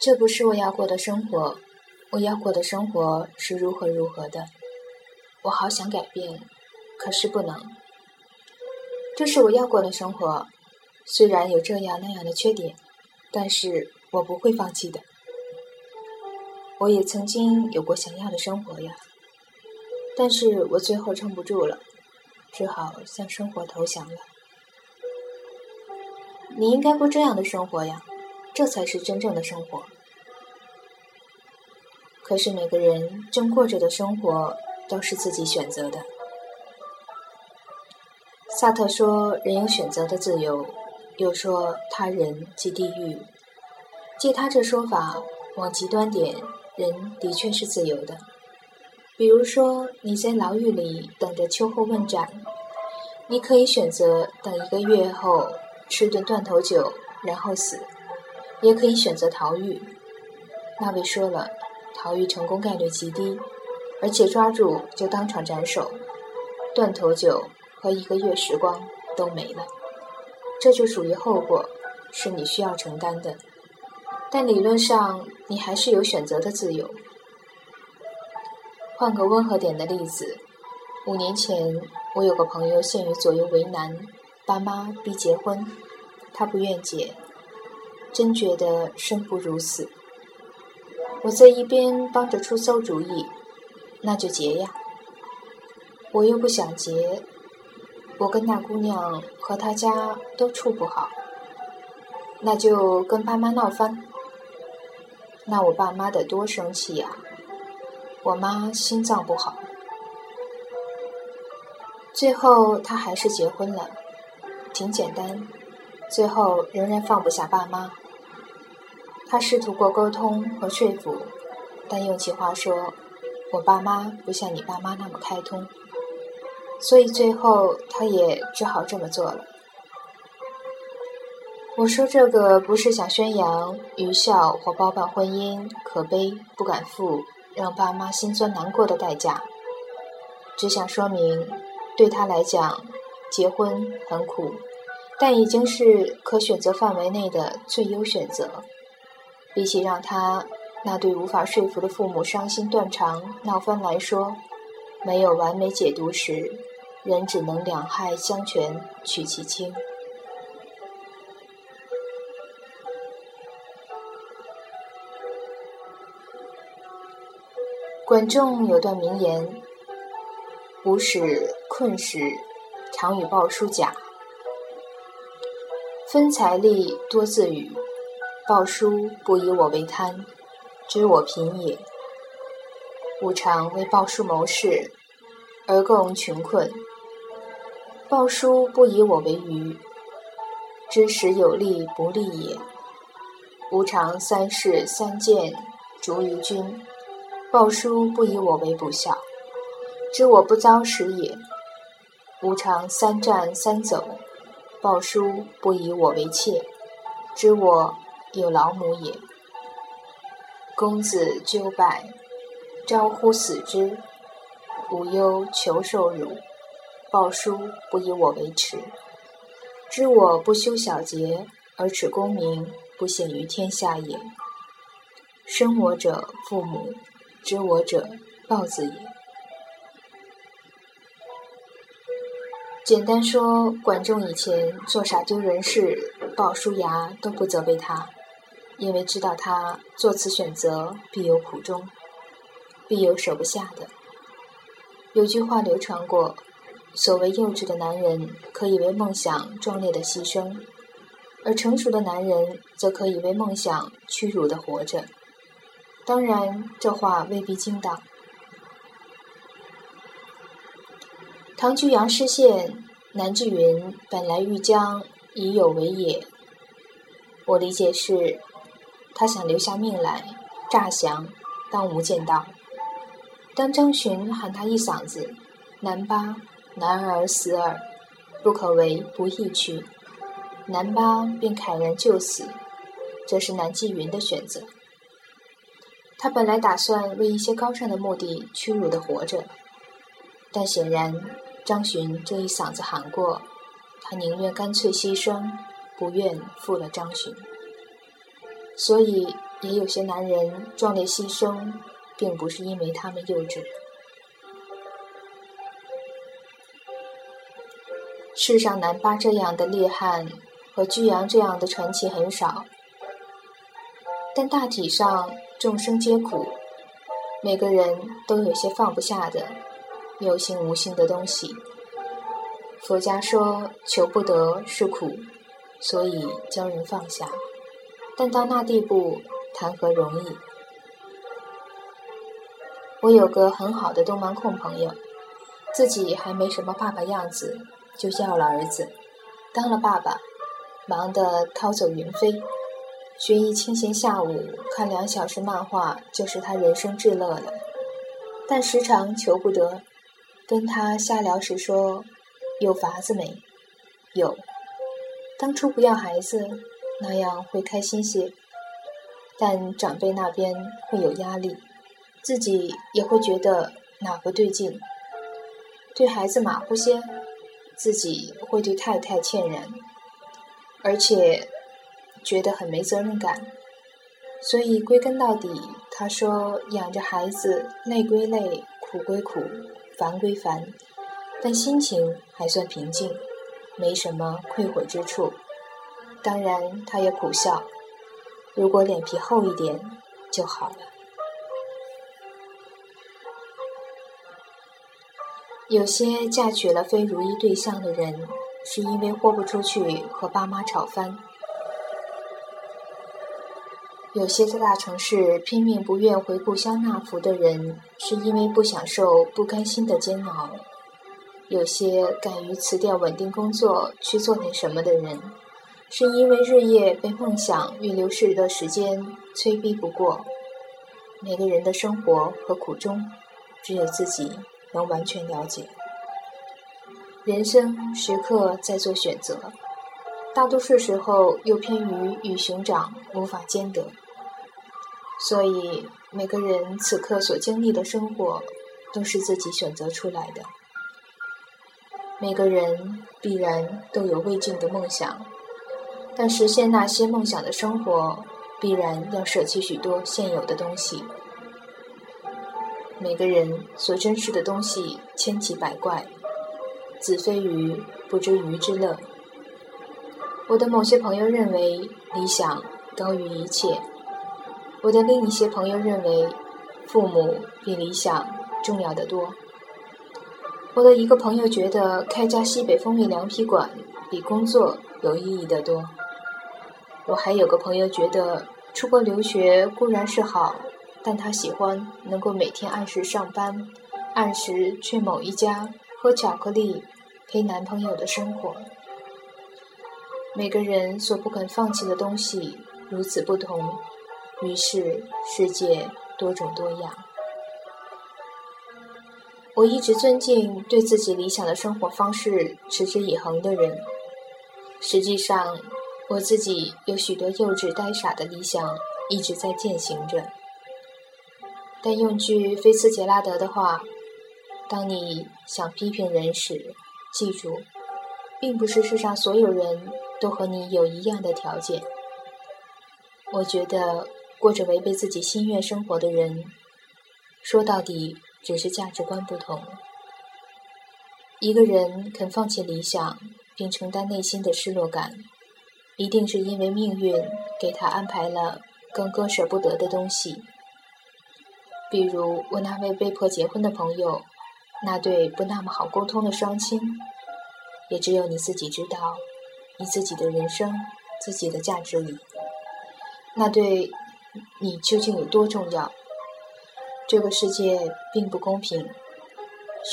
这不是我要过的生活，我要过的生活是如何如何的。我好想改变，可是不能。这是我要过的生活，虽然有这样那样的缺点，但是我不会放弃的。我也曾经有过想要的生活呀，但是我最后撑不住了，只好向生活投降了。你应该过这样的生活呀，这才是真正的生活。可是每个人正过着的生活都是自己选择的。萨特说：“人有选择的自由。”又说：“他人即地狱。”借他这说法，往极端点。人的确是自由的，比如说你在牢狱里等着秋后问斩，你可以选择等一个月后吃顿断头酒然后死，也可以选择逃狱。那位说了，逃狱成功概率极低，而且抓住就当场斩首，断头酒和一个月时光都没了，这就属于后果，是你需要承担的。但理论上，你还是有选择的自由。换个温和点的例子，五年前，我有个朋友陷于左右为难，爸妈逼结婚，他不愿结，真觉得生不如死。我在一边帮着出馊主意，那就结呀。我又不想结，我跟那姑娘和她家都处不好，那就跟爸妈闹翻。那我爸妈得多生气呀！我妈心脏不好，最后她还是结婚了，挺简单。最后仍然放不下爸妈，他试图过沟通和说服，但用起话说：“我爸妈不像你爸妈那么开通。”所以最后他也只好这么做了。我说这个不是想宣扬愚孝或包办婚姻可悲不敢负让爸妈心酸难过的代价，只想说明，对他来讲，结婚很苦，但已经是可选择范围内的最优选择。比起让他那对无法说服的父母伤心断肠闹翻来说，没有完美解读时，人只能两害相权取其轻。管仲有段名言：“吾使困时，常与鲍叔假。分财力多自与，鲍叔不以我为贪，知我贫也。吾常为鲍叔谋事，而共穷困。鲍叔不以我为愚，知时有利不利也。吾常三事三谏，逐于君。”鲍叔不以我为不孝，知我不遭时也；吾常三战三走，鲍叔不以我为妾，知我有老母也。公子纠败，招乎死之，无忧求受辱，鲍叔不以我为耻，知我不修小节而耻功名，不显于天下也。生我者父母。知我者，豹子也。简单说，管仲以前做啥丢人事，鲍叔牙都不责备他，因为知道他做此选择必有苦衷，必有舍不下的。有句话流传过：所谓幼稚的男人，可以为梦想壮烈的牺牲；而成熟的男人，则可以为梦想屈辱的活着。当然，这话未必精当。唐居阳失陷，南志云本来欲将以有为也。我理解是，他想留下命来诈降，当无间道。当张巡喊他一嗓子“南巴，男儿死耳，不可为，不义去”，南巴便慨然就死。这是南霁云的选择。他本来打算为一些高尚的目的屈辱的活着，但显然张巡这一嗓子喊过，他宁愿干脆牺牲，不愿负了张巡。所以也有些男人壮烈牺牲，并不是因为他们幼稚。世上南巴这样的烈汉和居阳这样的传奇很少，但大体上众生皆苦，每个人都有些放不下的有形无形的东西。佛家说求不得是苦，所以教人放下，但到那地步。谈何容易？我有个很好的动漫控朋友，自己还没什么爸爸样子，就要了儿子，当了爸爸，忙得掏走云飞。学一清闲下午，看两小时漫画，就是他人生至乐了。但时常求不得，跟他瞎聊时说：“有法子没？有。当初不要孩子，那样会开心些。”但长辈那边会有压力，自己也会觉得哪不对劲，对孩子马虎些，自己会对太太歉然，而且觉得很没责任感，所以归根到底，他说养着孩子累归累，苦归苦，烦归烦，但心情还算平静，没什么愧悔之处。当然，他也苦笑。如果脸皮厚一点就好了。有些嫁娶了非如意对象的人，是因为豁不出去和爸妈吵翻；有些在大城市拼命不愿回故乡纳福的人，是因为不享受不甘心的煎熬；有些敢于辞掉稳定工作去做点什么的人。是因为日夜被梦想与流逝的时间催逼不过，每个人的生活和苦衷，只有自己能完全了解。人生时刻在做选择，大多数时候又偏于与熊掌无法兼得，所以每个人此刻所经历的生活，都是自己选择出来的。每个人必然都有未尽的梦想。但实现那些梦想的生活，必然要舍弃许多现有的东西。每个人所珍视的东西千奇百怪，子非鱼不知鱼之乐。我的某些朋友认为理想高于一切，我的另一些朋友认为父母比理想重要的多。我的一个朋友觉得开家西北风味凉皮馆比工作有意义的多。我还有个朋友觉得出国留学固然是好，但他喜欢能够每天按时上班，按时去某一家喝巧克力，陪男朋友的生活。每个人所不肯放弃的东西如此不同，于是世界多种多样。我一直尊敬对自己理想的生活方式持之以恒的人，实际上。我自己有许多幼稚呆傻的理想一直在践行着，但用句菲茨杰拉德的话：“当你想批评人时，记住，并不是世上所有人都和你有一样的条件。”我觉得过着违背自己心愿生活的人，说到底只是价值观不同。一个人肯放弃理想，并承担内心的失落感。一定是因为命运给他安排了更割舍不得的东西，比如我那位被迫结婚的朋友，那对不那么好沟通的双亲，也只有你自己知道，你自己的人生，自己的价值里，那对你究竟有多重要？这个世界并不公平，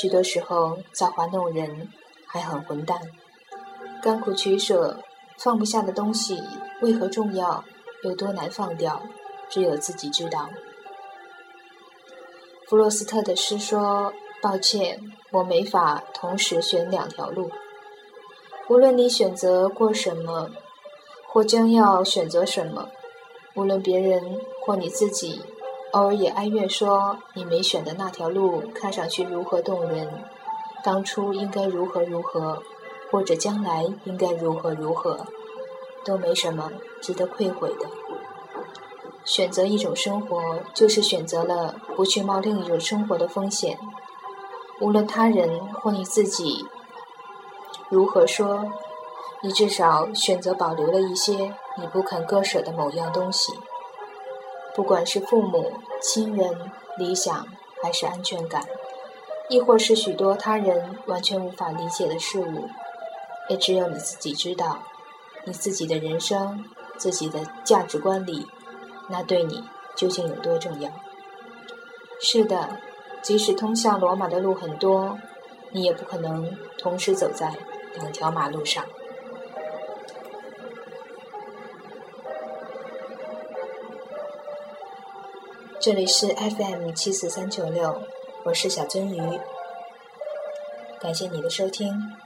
许多时候造化弄人，还很混蛋，甘苦取舍。放不下的东西为何重要？有多难放掉？只有自己知道。弗洛斯特的诗说：“抱歉，我没法同时选两条路。无论你选择过什么，或将要选择什么，无论别人或你自己，偶尔也哀怨说你没选的那条路看上去如何动人，当初应该如何如何。”或者将来应该如何如何，都没什么值得愧悔的。选择一种生活，就是选择了不去冒另一种生活的风险。无论他人或你自己如何说，你至少选择保留了一些你不肯割舍的某样东西。不管是父母、亲人、理想，还是安全感，亦或是许多他人完全无法理解的事物，也只有你自己知道。你自己的人生、自己的价值观里。那对你究竟有多重要？是的，即使通向罗马的路很多，你也不可能同时走在两条马路上。这里是 FM 七四三九六，我是小鳟鱼，感谢你的收听。